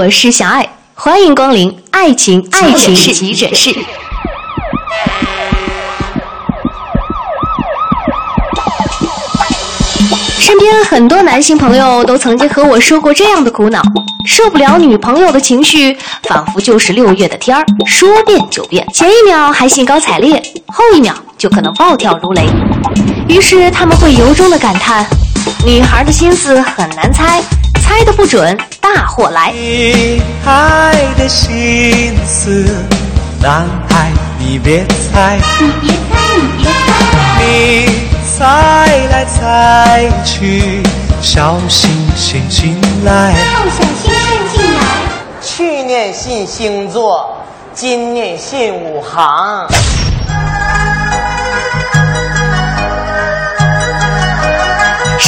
我是小爱，欢迎光临爱情爱情急诊室。身边很多男性朋友都曾经和我说过这样的苦恼：受不了女朋友的情绪，仿佛就是六月的天儿，说变就变。前一秒还兴高采烈，后一秒就可能暴跳如雷。于是他们会由衷的感叹：女孩的心思很难猜，猜的不准，大祸来。女孩的心思，男孩你别猜，你别猜，你别猜，你猜来猜去，小心星进来。要小心顺进来。去年信星座，今年信五行。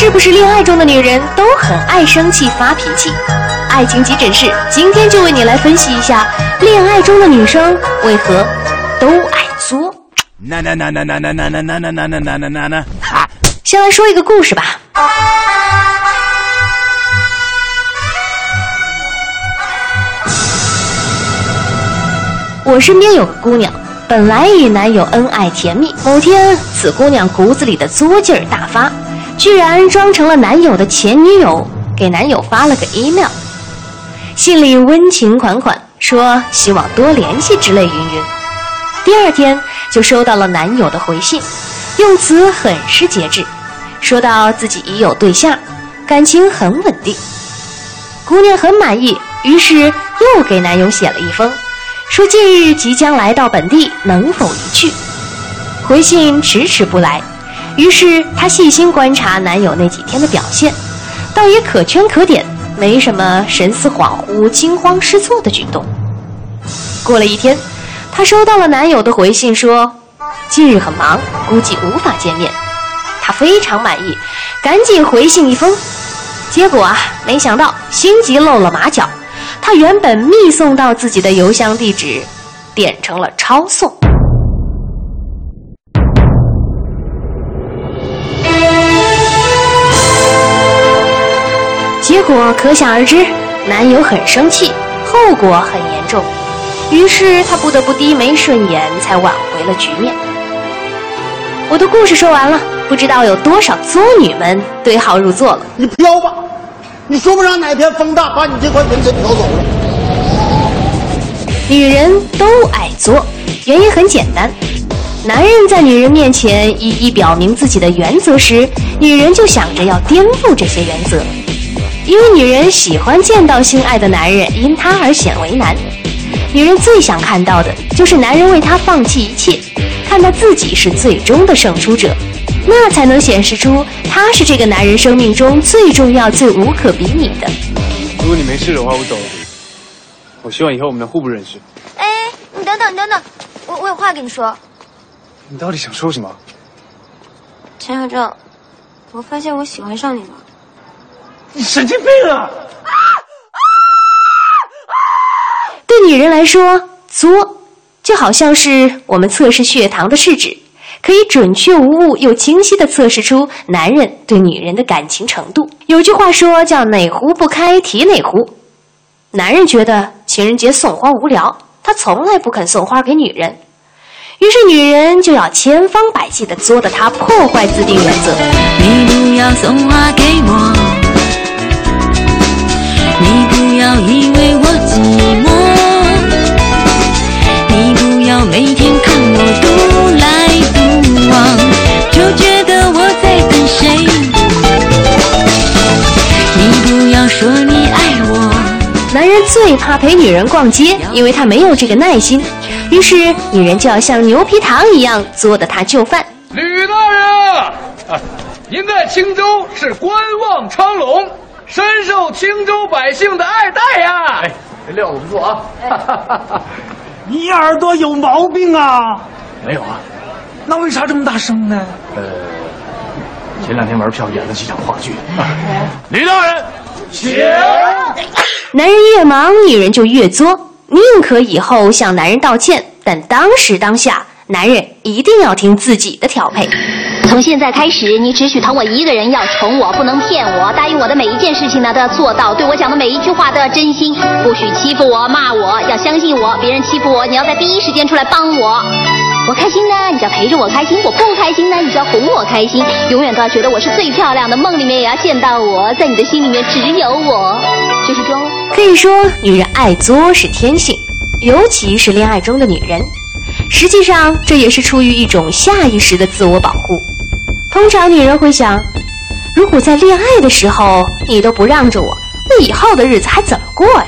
是不是恋爱中的女人都很爱生气发脾气？爱情急诊室今天就为你来分析一下，恋爱中的女生为何都爱作。那那那那那那那那那那那那那那那哈！先来说一个故事吧。我身边有个姑娘，本来与男友恩爱甜蜜，某天此姑娘骨子里的作劲儿大发，居然装成了男友的前女友，给男友发了个 email，信里温情款款，说希望多联系之类云云。第二天就收到了男友的回信，用词很是节制，说到自己已有对象，感情很稳定。姑娘很满意，于是又给男友写了一封，说近日即将来到本地，能否一去？回信迟迟不来，于是她细心观察男友那几天的表现，倒也可圈可点，没什么神思恍惚、惊慌失措的举动。过了一天。她收到了男友的回信，说近日很忙，估计无法见面。她非常满意，赶紧回信一封。结果啊，没想到心急露了马脚，她原本密送到自己的邮箱地址，点成了抄送。结果可想而知，男友很生气，后果很严重。于是他不得不低眉顺眼，才挽回了局面。我的故事说完了，不知道有多少作女们对号入座了。你飘吧，你说不上哪天风大把你这块纹身飘走了。女人都爱作，原因很简单：男人在女人面前一一表明自己的原则时，女人就想着要颠覆这些原则，因为女人喜欢见到心爱的男人因她而显为难。女人最想看到的就是男人为她放弃一切，看到自己是最终的胜出者，那才能显示出她是这个男人生命中最重要、最无可比拟的。如果你没事的话，我走了。我希望以后我们能互不认识。哎，你等等，你等等，我我有话跟你说。你到底想说什么？陈小正，我发现我喜欢上你了。你神经病啊！对女人来说，作就好像是我们测试血糖的试纸，可以准确无误又清晰地测试出男人对女人的感情程度。有句话说叫“哪壶不开提哪壶”，男人觉得情人节送花无聊，他从来不肯送花给女人，于是女人就要千方百计地作的他破坏自定原则。你不要送花给我，你不要以为我寂寞。你不要每天看我独来独往，就觉得我在等谁。你不要说你爱我。男人最怕陪女人逛街，因为他没有这个耐心。于是女人就要像牛皮糖一样作的他就范。吕大人，您在青州是观望昌隆，深受青州百姓的爱戴呀。哎，这料子不错啊。你耳朵有毛病啊？没有啊，那为啥这么大声呢？呃，前两天玩票演了几场话剧。李大人，请。男人越忙，女人就越作，宁可以后向男人道歉，但当时当下，男人一定要听自己的调配。从现在开始，你只许疼我一个人，要宠我，不能骗我。答应我的每一件事情呢，都要做到；对我讲的每一句话都要真心，不许欺负我、骂我，要相信我。别人欺负我，你要在第一时间出来帮我。我开心呢，你就要陪着我开心；我不开心呢，你就要哄我开心。永远都要觉得我是最漂亮的，梦里面也要见到我，在你的心里面只有我，就是这。可以说，女人爱作是天性，尤其是恋爱中的女人。实际上，这也是出于一种下意识的自我保护。通常，女人会想：如果在恋爱的时候你都不让着我，那以后的日子还怎么过呀？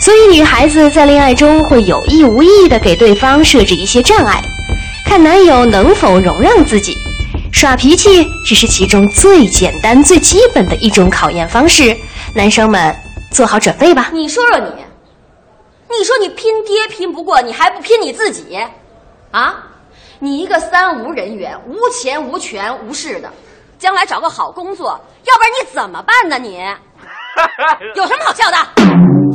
所以，女孩子在恋爱中会有意无意地给对方设置一些障碍，看男友能否容让自己。耍脾气只是其中最简单、最基本的一种考验方式。男生们，做好准备吧！你说说你，你说你拼爹拼不过，你还不拼你自己？啊，你一个三无人员，无钱无权无势的，将来找个好工作，要不然你怎么办呢？你 有什么好笑的？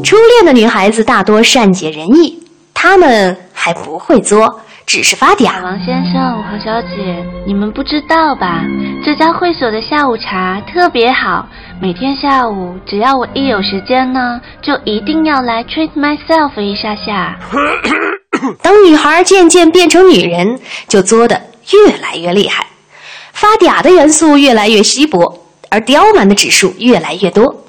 初恋的女孩子大多善解人意，她们还不会作，只是发嗲。王先生、何小姐，你们不知道吧？这家会所的下午茶特别好，每天下午只要我一有时间呢，就一定要来 treat myself 一下下。等女孩渐渐变成女人，就作得越来越厉害，发嗲的元素越来越稀薄，而刁蛮的指数越来越多。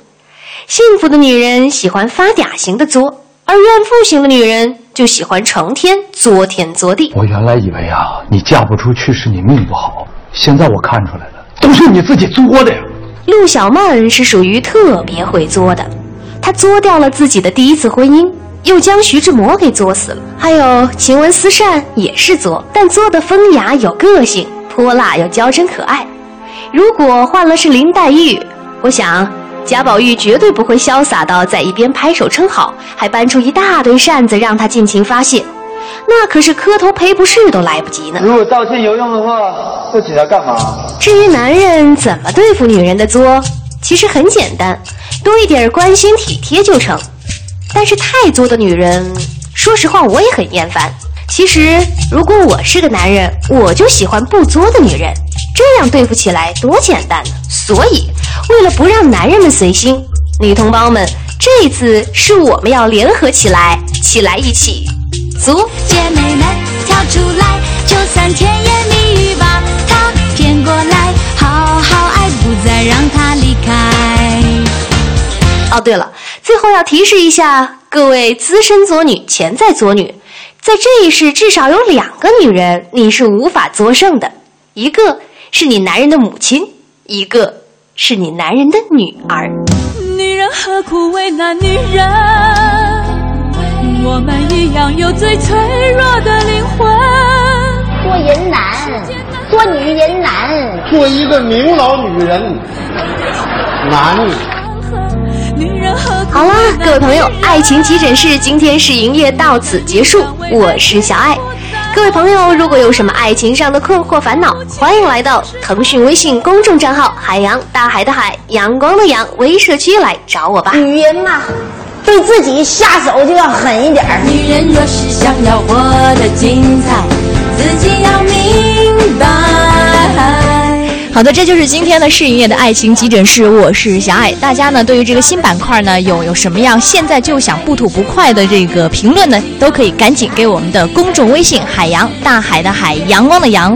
幸福的女人喜欢发嗲型的作，而怨妇型的女人就喜欢成天作天作地。我原来以为啊，你嫁不出去是你命不好，现在我看出来了，都是你自己作的呀。陆小曼是属于特别会作的，她作掉了自己的第一次婚姻，又将徐志摩给作死了。还有晴雯思善也是作，但作的风雅有个性，泼辣又娇嗔可爱。如果换了是林黛玉，我想。贾宝玉绝对不会潇洒到在一边拍手称好，还搬出一大堆扇子让他尽情发泄，那可是磕头赔不是都来不及呢。如果道歉有用的话，不起来干嘛？至于男人怎么对付女人的作，其实很简单，多一点关心体贴就成。但是太作的女人，说实话我也很厌烦。其实如果我是个男人，我就喜欢不作的女人，这样对付起来多简单呢。所以。为了不让男人们随心，女同胞们，这次是我们要联合起来，起来一起作。姐妹们跳出来，就算甜言蜜语把他骗过来，好好爱，不再让他离开。哦，对了，最后要提示一下各位资深作女、潜在作女，在这一世至少有两个女人你是无法作胜的，一个是你男人的母亲，一个。是你男人的女儿。女人何苦为难女人？我们一样有最脆弱的灵魂。做人难，做女人难，做一个明老女人难。好啦，各位朋友，爱情急诊室今天试营业到此结束，我是小爱。各位朋友，如果有什么爱情上的困惑烦恼，欢迎来到腾讯微信公众账号“海洋大海的海阳光的阳”微社区来找我吧。女人嘛，对自己下手就要狠一点。女人若是想要活得精彩，自己要明。好的，这就是今天的试营业的爱情急诊室，我是小爱。大家呢，对于这个新板块呢，有有什么样现在就想不吐不快的这个评论呢，都可以赶紧给我们的公众微信“海洋大海的海阳光的阳”。